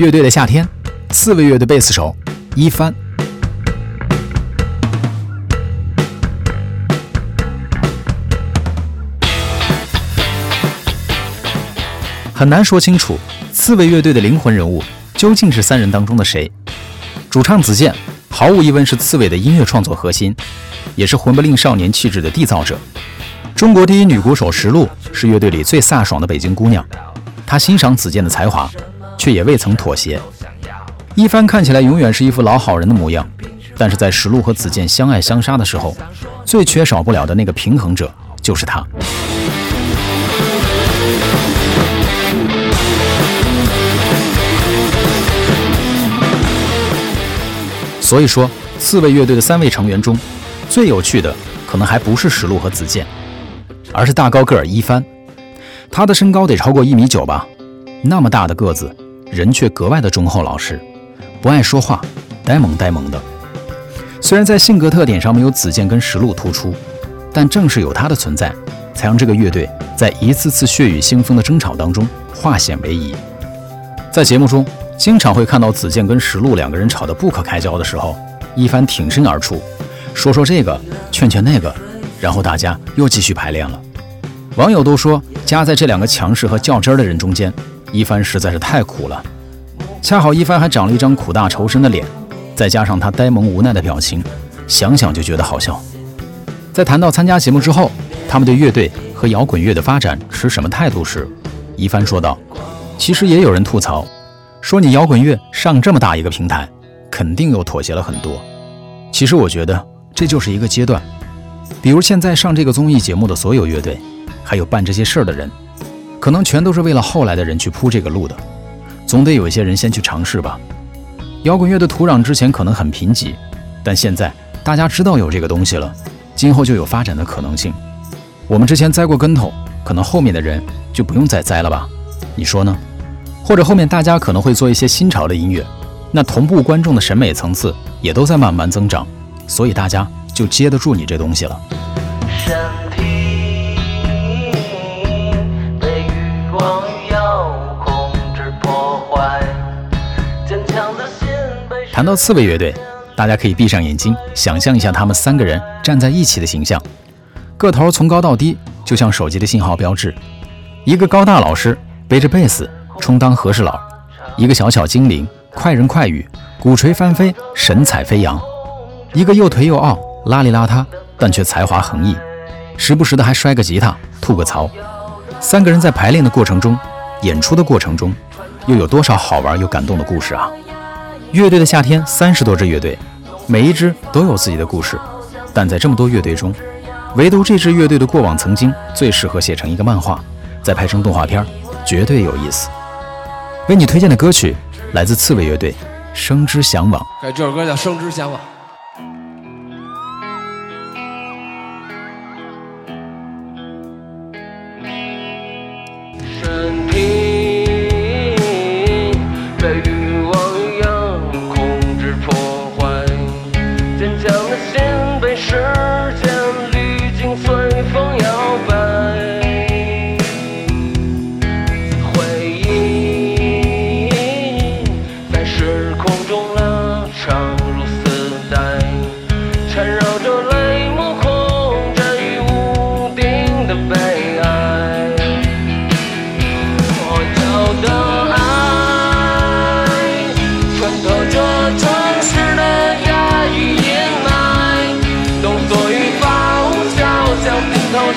乐队的夏天，刺猬乐队贝斯手一帆。很难说清楚，刺猬乐队的灵魂人物究竟是三人当中的谁？主唱子健毫无疑问是刺猬的音乐创作核心，也是魂不吝少年气质的缔造者。中国第一女鼓手石璐是乐队里最飒爽的北京姑娘，她欣赏子健的才华。却也未曾妥协。一帆看起来永远是一副老好人的模样，但是在石路和子健相爱相杀的时候，最缺少不了的那个平衡者就是他。所以说，刺猬乐队的三位成员中，最有趣的可能还不是石路和子健，而是大高个儿一帆。他的身高得超过一米九吧，那么大的个子。人却格外的忠厚老实，不爱说话，呆萌呆萌的。虽然在性格特点上没有子健跟石路突出，但正是有他的存在，才让这个乐队在一次次血雨腥风的争吵当中化险为夷。在节目中，经常会看到子健跟石路两个人吵得不可开交的时候，一番挺身而出，说说这个，劝劝那个，然后大家又继续排练了。网友都说，夹在这两个强势和较真儿的人中间。一帆实在是太苦了，恰好一帆还长了一张苦大仇深的脸，再加上他呆萌无奈的表情，想想就觉得好笑。在谈到参加节目之后，他们对乐队和摇滚乐的发展持什么态度时，一帆说道：“其实也有人吐槽，说你摇滚乐上这么大一个平台，肯定又妥协了很多。其实我觉得这就是一个阶段，比如现在上这个综艺节目的所有乐队，还有办这些事儿的人。”可能全都是为了后来的人去铺这个路的，总得有一些人先去尝试吧。摇滚乐的土壤之前可能很贫瘠，但现在大家知道有这个东西了，今后就有发展的可能性。我们之前栽过跟头，可能后面的人就不用再栽了吧？你说呢？或者后面大家可能会做一些新潮的音乐，那同步观众的审美层次也都在慢慢增长，所以大家就接得住你这东西了。谈到刺猬乐队，大家可以闭上眼睛，想象一下他们三个人站在一起的形象。个头从高到低，就像手机的信号标志。一个高大老师背着贝斯，充当和事佬；一个小巧精灵，快人快语，鼓槌翻飞，神采飞扬；一个又颓又傲，邋里邋遢，但却才华横溢，时不时的还摔个吉他，吐个槽。三个人在排练的过程中，演出的过程中，又有多少好玩又感动的故事啊！乐队的夏天，三十多支乐队，每一支都有自己的故事，但在这么多乐队中，唯独这支乐队的过往曾经最适合写成一个漫画，再拍成动画片，绝对有意思。为你推荐的歌曲来自刺猬乐队，《生之向往》。这首歌叫《生之向往》。